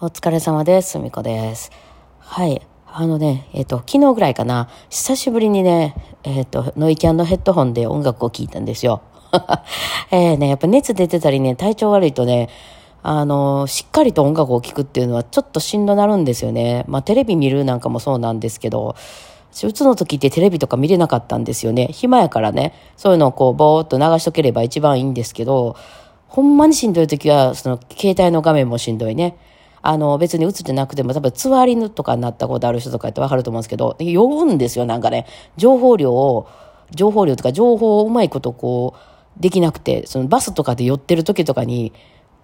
お疲れ様です。すみこです。はい。あのね、えっ、と、昨日ぐらいかな、久しぶりにね、えっ、と、ノイキャンのヘッドホンで音楽を聴いたんですよ。えーね、やっぱ熱出てたりね、体調悪いとね、あの、しっかりと音楽を聴くっていうのはちょっとしんどなるんですよね。まあ、テレビ見るなんかもそうなんですけど、うつの時ってテレビとか見れなかったんですよね。暇やからね、そういうのをこう、ぼーっと流しとければ一番いいんですけど、ほんまにしんどい時は、その、携帯の画面もしんどいね。あの、別に映ってなくても、多分、つわりぬとかになったことある人とかってわかると思うんですけど、酔うんですよ、なんかね。情報量を、情報量とか情報をうまいことこう、できなくて、そのバスとかで寄ってる時とかに、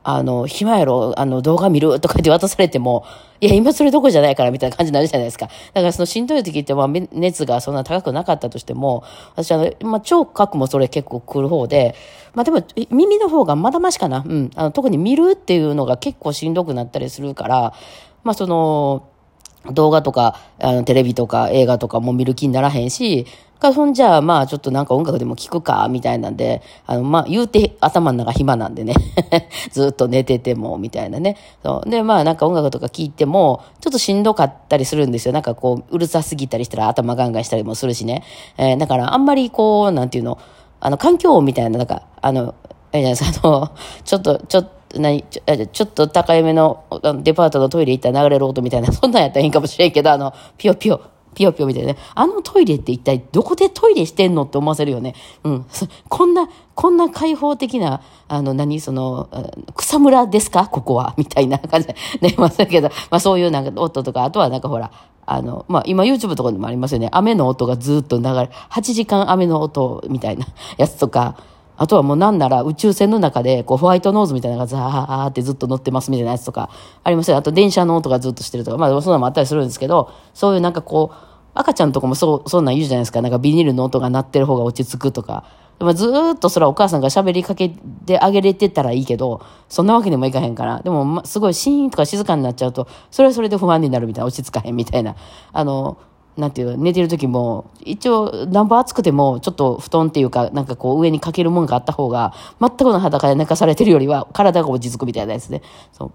あの、暇やろ、あの、動画見るとかって渡されても、いや、今それどこじゃないからみたいな感じになるじゃないですか。だからそのしんどい時って、まあ、熱がそんな高くなかったとしても、私あの、まあ、聴覚もそれ結構来る方で、まあでも、耳の方がまだましかな？うん。あの、特に見るっていうのが結構しんどくなったりするから、まあその、動画とか、あの、テレビとか映画とかも見る気にならへんし、か、そんじゃあ、まあ、ちょっとなんか音楽でも聴くか、みたいなんで、あの、まあ、言うて頭の中暇なんでね。ずっと寝てても、みたいなね。そう。で、まあ、なんか音楽とか聴いても、ちょっとしんどかったりするんですよ。なんかこう、うるさすぎたりしたら頭ガンガンしたりもするしね。えー、だから、あんまりこう、なんていうの、あの、環境音みたいな、なんか、あの、えじゃないですか、あの、ちょっと、ちょっと、何ちょちょっと高いめのデパートのトイレ行ったら流れる音みたいな、そんなんやったらいいんかもしれんけど、あの、ピヨピヨ、ピヨピヨみたいなね。あのトイレって一体どこでトイレしてんのって思わせるよね。うん。こんな、こんな開放的な、あの、何、その、草むらですか？ここは みたいな感じで。ね、まあ、だけど、まあそういうなんか音とか、あとはなんかほら、あの、まあ今 YouTube とかにもありますよね。雨の音がずっと流れ、8時間雨の音みたいなやつとか、あとはもうなんなら宇宙船の中でこうホワイトノーズみたいなのがザーってずっと乗ってますみたいなやつとかありますよ。あと電車の音がずっとしてるとか、まあそんなのもあったりするんですけど、そういうなんかこう、赤ちゃんとかもそう、そんなん言うじゃないですか。なんかビニールの音が鳴ってる方が落ち着くとか。でもずっとそれはお母さんが喋りかけてあげれてたらいいけど、そんなわけにもいかへんから。でも、ま、すごいシーンとか静かになっちゃうと、それはそれで不安になるみたいな、落ち着かへんみたいな。あの、なんていう寝てる時も、一応、なんぼ暑くても、ちょっと布団っていうか、なんかこう上にかけるもんがあった方が、全くの裸で寝かされてるよりは、体が落ち着くみたいなやつね。そう。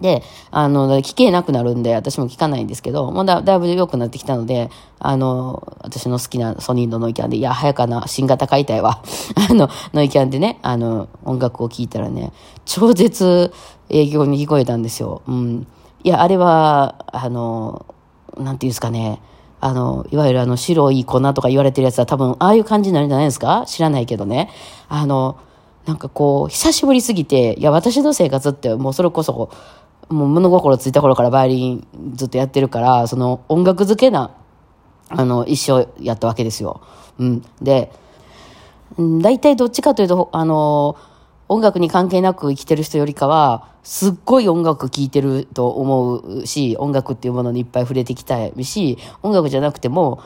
で、あの、聞けなくなるんで、私も聞かないんですけど、もうだだいぶ良くなってきたので、あの、私の好きなソニーのノイキャンで、いや、早かな、新型買いたいわ。あの、ノイキャンでね、あの、音楽を聴いたらね、超絶営業に聞こえたんですよ。うん。いや、あれは、あの、なんていうんですかね、あの、いわゆるあの、白い粉とか言われてるやつは多分、ああいう感じになるんじゃないですか？知らないけどね。あの、なんかこう、久しぶりすぎて、いや、私の生活ってもうそれこそ、もう物心ついた頃からバイオリンずっとやってるから、その音楽漬けな、あの、一生やったわけですよ。うん。で、大体どっちかというと、あの、音楽に関係なく生きてる人よりかは、すっごい音楽聴いてると思うし、音楽っていうものにいっぱい触れてきたいし、音楽じゃなくても、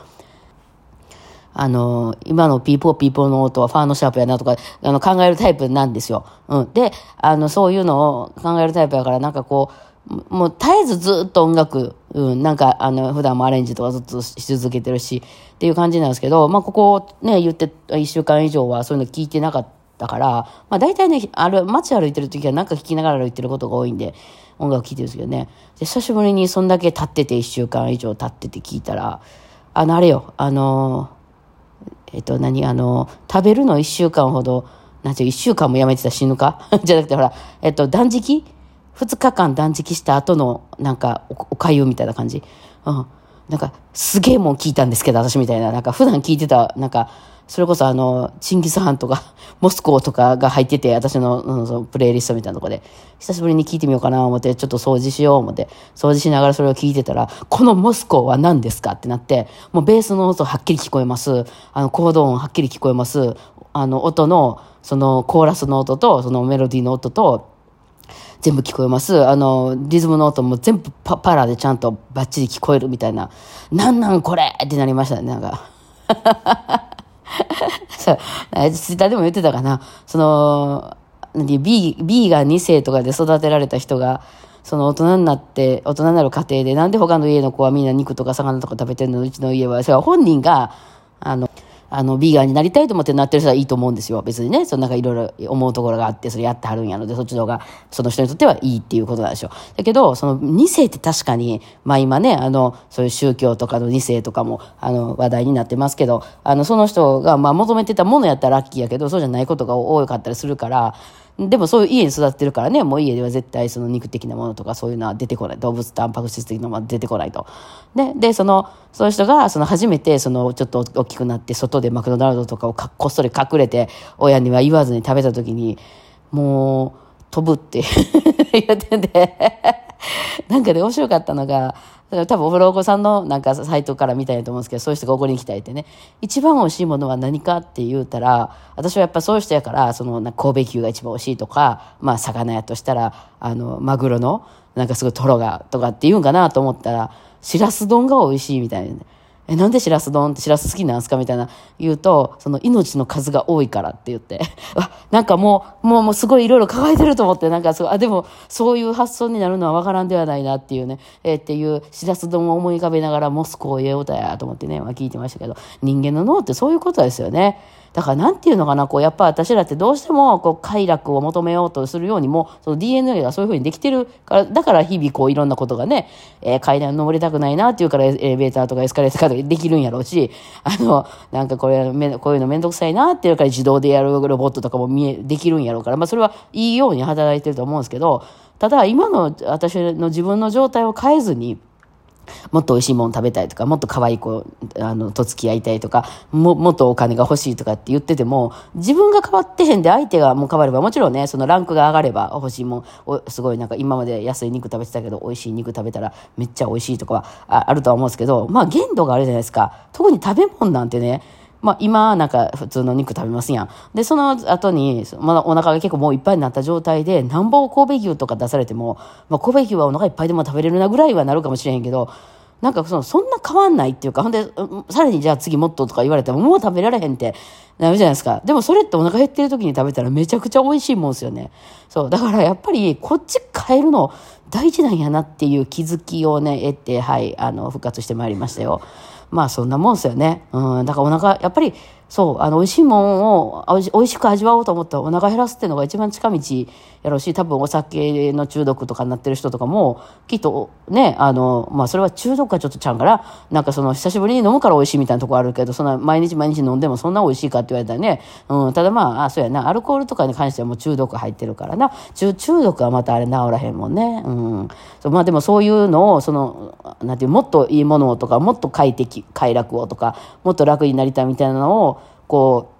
あの、今のピーポーピーポーの音はファのシャープやなとか、あの、考えるタイプなんですよ。うん。で、あの、そういうのを考えるタイプやから、なんかこう、もう絶えずずっと音楽、うん、なんか、あの、普段もアレンジとかずっとし続けてるし、っていう感じなんですけど、まあ、ここね、言って一週間以上はそういうの聞いてなかったから、まあ、大体ね、ある、街歩いてる時はなんか聞きながら歩いてることが多いんで、音楽聴いてるんですけどね。で、久しぶりにそんだけ経ってて、一週間以上経ってて聞いたら、あの、あれよ、あのえっと、何、あの、食べるの一週間ほど、なんていう、一週間もやめてた死ぬか？じゃなくて、ほら、えっと、断食？二日間断食した後の、なんかお、おかゆみたいな感じ。うん。なんか、すげえもん聞いたんですけど、私みたいな。なんか、普段聞いてた、なんか、それこそあの、チンギスハンとか、モスコーとかが入ってて、私の、そのプレイリストみたいなとこで、久しぶりに聞いてみようかな思って、ちょっと掃除しよう思って、掃除しながらそれを聞いてたら、このモスコーは何ですかってなって、もうベースの音はっきり聞こえます。あの、コード音はっきり聞こえます。あの、音の、その、コーラスの音と、そのメロディーの音と、全部聞こえます。あの、リズムの音も全部パパラでちゃんとバッチリ聞こえるみたいな。なんなんこれってなりましたね、なんか。そう、ツイッターでも言ってたかな。その、B、B が2世とかで育てられた人が、その大人になって、大人になる過程で、なんで他の家の子はみんな肉とか魚とか食べてんの？うちの家は、それは本人が、あの、あの、ビーガンになりたいと思ってなってる人はいいと思うんですよ。別にね、そのなんかいろいろ思うところがあって、それやってはるんやので、そっちの方が、その人にとってはいいっていうことなんでしょう。だけど、その2世って確かに、まあ今ね、あの、そういう宗教とかの2世とかも、あの、話題になってますけど、あの、その人が、まあ求めてたものやったらラッキーやけど、そうじゃないことが多かったりするから、でもそういう家に育ってるからね、もう家では絶対その肉的なものとかそういうのは出てこない。動物タンパク質的なものは出てこないと。で、で、その、そういう人が、その初めて、その、ちょっと大きくなって、外でマクドナルドとかをこっそり隠れて、親には言わずに食べた時に、もう、飛ぶって 言ってて なんかで面白かったのが、多分お風呂お子さんのなんかサイトから見たいと思うんですけど、そういう人が怒りに来たいってね、一番美味しいものは何かって言うたら、私はやっぱそういう人やから、その神戸牛が一番美味しいとか、まあ魚やとしたら、あの、マグロの、なんかすごいトロがとかって言うんかなと思ったら、しらす丼が美味しいみたいな、え、なんでしらす丼ってしらす好きなんすかみたいな言うと、その命の数が多いからって言って、あ、なんかもう、もう、もうすごいいろいろ抱えてると思って、なんかそう、あ、でも、そういう発想になるのはわからんではないなっていうね、えー、っていうしらす丼を思い浮かべながらモスクを言えうたやと思ってね、まあ聞いてましたけど、人間の脳ってそういうことですよね。だからなんていうのかな、こう、やっぱ私らってどうしても、こう、快楽を求めようとするようにも、その DNA がそういうふうにできてるから、だから日々こう、いろんなことがね、えー、階段登りたくないなっていうからエレベーターとかエスカレーターとかできるんやろうし、あの、なんかこれ、めこういうのめんどくさいなっていうから自動でやるロボットとかも見え、できるんやろうから、まあそれはいいように働いてると思うんですけど、ただ今の私の自分の状態を変えずに、もっと美味しいもの食べたいとか、もっと可愛い子、あの、と付き合いたいとか、も、もっとお金が欲しいとかって言ってても、自分が変わってへんで相手がもう変われば、もちろんね、そのランクが上がれば欲しいもん、すごいなんか今まで安い肉食べてたけど、美味しい肉食べたらめっちゃ美味しいとかはあるとは思うんですけど、まあ限度があるじゃないですか。特に食べ物なんてね、まあ、今なんか普通の肉食べますやん。で、その後に、まだお腹が結構もういっぱいになった状態で、なんぼ神戸牛とか出されても、まあ、神戸牛はお腹いっぱいでも食べれるなぐらいはなるかもしれへんけど、なんかその、そんな変わんないっていうか、ほんで、さらにじゃあ次もっととか言われても、もう食べられへんってなるじゃないですか。でもそれってお腹減ってる時に食べたらめちゃくちゃ美味しいもんですよね。そう。だからやっぱり、こっち変えるの大事なんやなっていう気づきをね、得て、はい、あの、復活してまいりましたよ。まあそんなもんですよね。うん。だからお腹、やっぱり、そう、あの、美味しいもんをおい美味しく味わおうと思ったらお腹減らすっていうのが一番近道やろうし、多分お酒の中毒とかになってる人とかも、きっとね、あの、まあそれは中毒はちょっとちゃうから、なんかその久しぶりに飲むから美味しいみたいなとこあるけど、そんな毎日毎日飲んでもそんな美味しいかって言われたらね、うん、ただまあ、あ、そうやな、アルコールとかに関してはもう中毒入ってるからな、中、中毒はまたあれ治らへんもんね。うん。そうまあでもそういうのを、その、なんていう、もっといいものをとか、もっと快適、快楽をとか、もっと楽になりたいみたいなのを、こ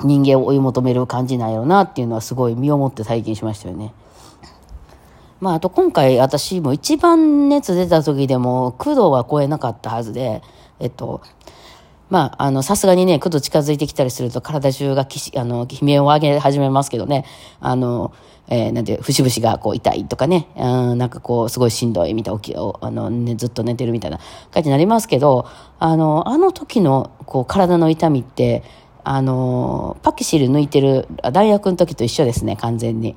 う、人間を追い求める感じなんやろなっていうのはすごい身をもって体験しましたよね。まあ、あと今回私も一番熱出た時でも9度は超えなかったはずで、えっと、まあ、あの、さすがにね、9度近づいてきたりすると体中がきし、あの、悲鳴を上げ始めますけどね、あの、えー、なんて、節々がこう痛いとかね、うん、なんかこう、すごいしんどいみたいな、起き、あの、ね、ずっと寝てるみたいな感じになりますけど、あの、あの時の、こう、体の痛みって、あの、パキシル抜いてる大学の時と一緒ですね、完全に。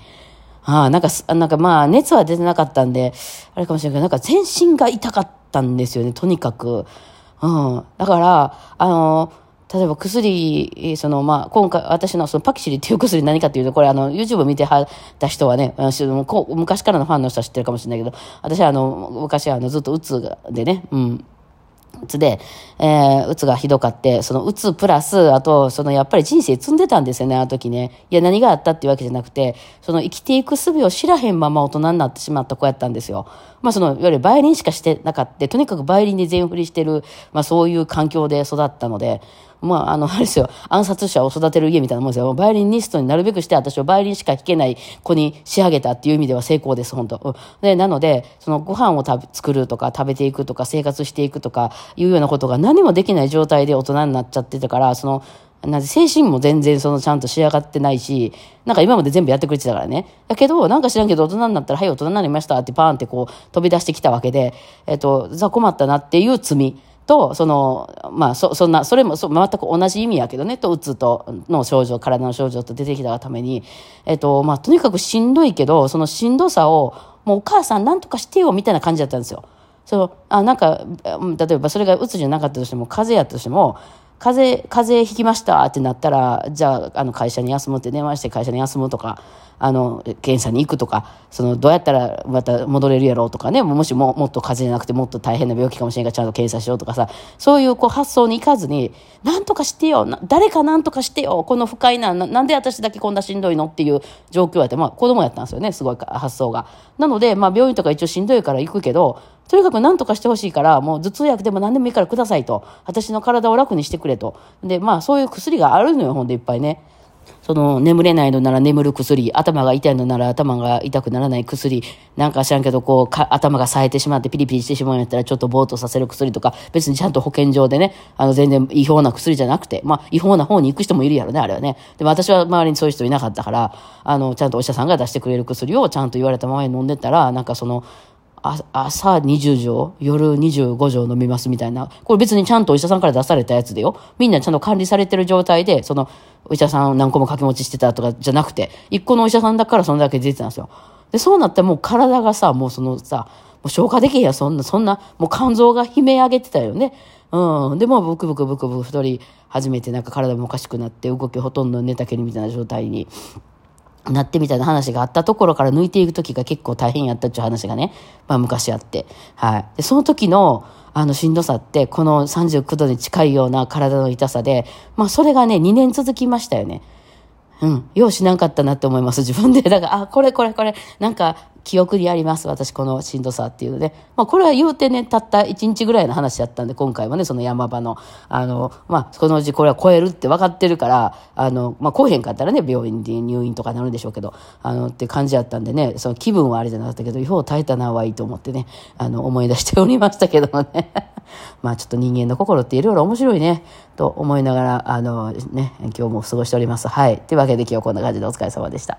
ああ、なんか、なんかまあ、熱は出てなかったんで、あれかもしれないけど、なんか全身が痛かったんですよね、とにかく。うん。だから、あの、例えば薬、その、まあ、今回、私のそのパキシリっていう薬何かっていうと、これあの、YouTube 見てはった人はね、昔からのファンの人は知ってるかもしれないけど、私はあの、昔はあの、ずっとうつでね、うん、うつで、えー、うつがひどかって、そのうつプラス、あと、そのやっぱり人生積んでたんですよね、あの時ね。いや、何があったっていうわけじゃなくて、その生きていく術を知らへんまま大人になってしまった子やったんですよ。まあその、いわゆるバイオリンしかしてなかった、とにかくバイオリンで全振りしてる、まあそういう環境で育ったので、まあ、あの、あれですよ、暗殺者を育てる家みたいなもんですよ。バイオリニストになるべくして私はバイオリンしか弾けない子に仕上げたっていう意味では成功です、本当、うん、で、なので、そのご飯を食べ作るとか食べていくとか生活していくとかいうようなことが何もできない状態で大人になっちゃってたから、その、なん精神も全然そのちゃんと仕上がってないし、なんか今まで全部やってくれてたからね。だけど、なんか知らんけど大人になったら、はい、大人になりましたってパーンってこう飛び出してきたわけで、えっと、ざ困ったなっていう罪。と、その、まあ、そ、そんな、それもそ全く同じ意味やけどね、と、うつと、の症状、体の症状と出てきたために、えっと、まあ、とにかくしんどいけど、そのしんどさを、もうお母さんなんとかしてよ、みたいな感じだったんですよ。その、あ、なんか、例えばそれがうつじゃなかったとしても、風邪やったとしても、風邪、風邪ひきましたってなったら、じゃあ、あの、会社に休むって電話して会社に休むとか、あの、検査に行くとか、その、どうやったらまた戻れるやろうとかね、もしももっと風邪じゃなくてもっと大変な病気かもしれんからちゃんと検査しようとかさ、そういうこう発想に行かずに、なんとかしてよ、誰かなんとかしてよ、この不快な、なんで私だけこんなしんどいのっていう状況やって、まあ子供やったんですよね、すごい発想が。なので、まあ病院とか一応しんどいから行くけど、とにかく何とかしてほしいから、もう頭痛薬でも何でもいいからくださいと。私の体を楽にしてくれと。で、まあそういう薬があるのよ、ほんでいっぱいね。その眠れないのなら眠る薬、頭が痛いのなら頭が痛くならない薬、なんか知らんけど、こう、頭が冴えてしまってピリピリしてしまうんやったらちょっとぼーっとさせる薬とか、別にちゃんと保健所でね、あの全然違法な薬じゃなくて、まあ違法な方に行く人もいるやろね、あれはね。でも私は周りにそういう人いなかったから、あの、ちゃんとお医者さんが出してくれる薬をちゃんと言われたままに飲んでたら、なんかその、朝20錠、夜25錠飲みますみたいな。これ別にちゃんとお医者さんから出されたやつでよ。みんなちゃんと管理されてる状態で、その、お医者さん何個も掛け持ちしてたとかじゃなくて、一個のお医者さんだからそんだけ出てたんですよ。で、そうなってもう体がさ、もうそのさ、もう消化できへんや、そんな、そんな、もう肝臓が悲鳴上げてたよね。うん。で、もうブクブクブクブク太り始めて、なんか体もおかしくなって、動きほとんど寝たきりみたいな状態になってみたいな話があったところから抜いていく時が結構大変やったっていう話がね、まあ昔あって。はい。で、その時の、あのしんどさって、この39度に近いような体の痛さで、まあそれがね、2年続きましたよね。うん。ようしなかったなって思います、自分で。だから、あ、これこれこれ、なんか、記憶にあります、私、このしんどさっていうね。まあ、これは言うてね、たった1日ぐらいの話だったんで、今回はね、その山場の、あの、まあ、このうちこれは超えるって分かってるから、あの、まあ、超えへんかったらね、病院で入院とかなるんでしょうけど、あの、って感じやったんでね、その気分はあれじゃなかったけど、よう耐えたなはいいと思ってね、あの、思い出しておりましたけどもね。まあ、ちょっと人間の心っていろいろ面白いね、と思いながら、あの、ね、今日も過ごしております。はい。というわけで今日こんな感じでお疲れ様でした。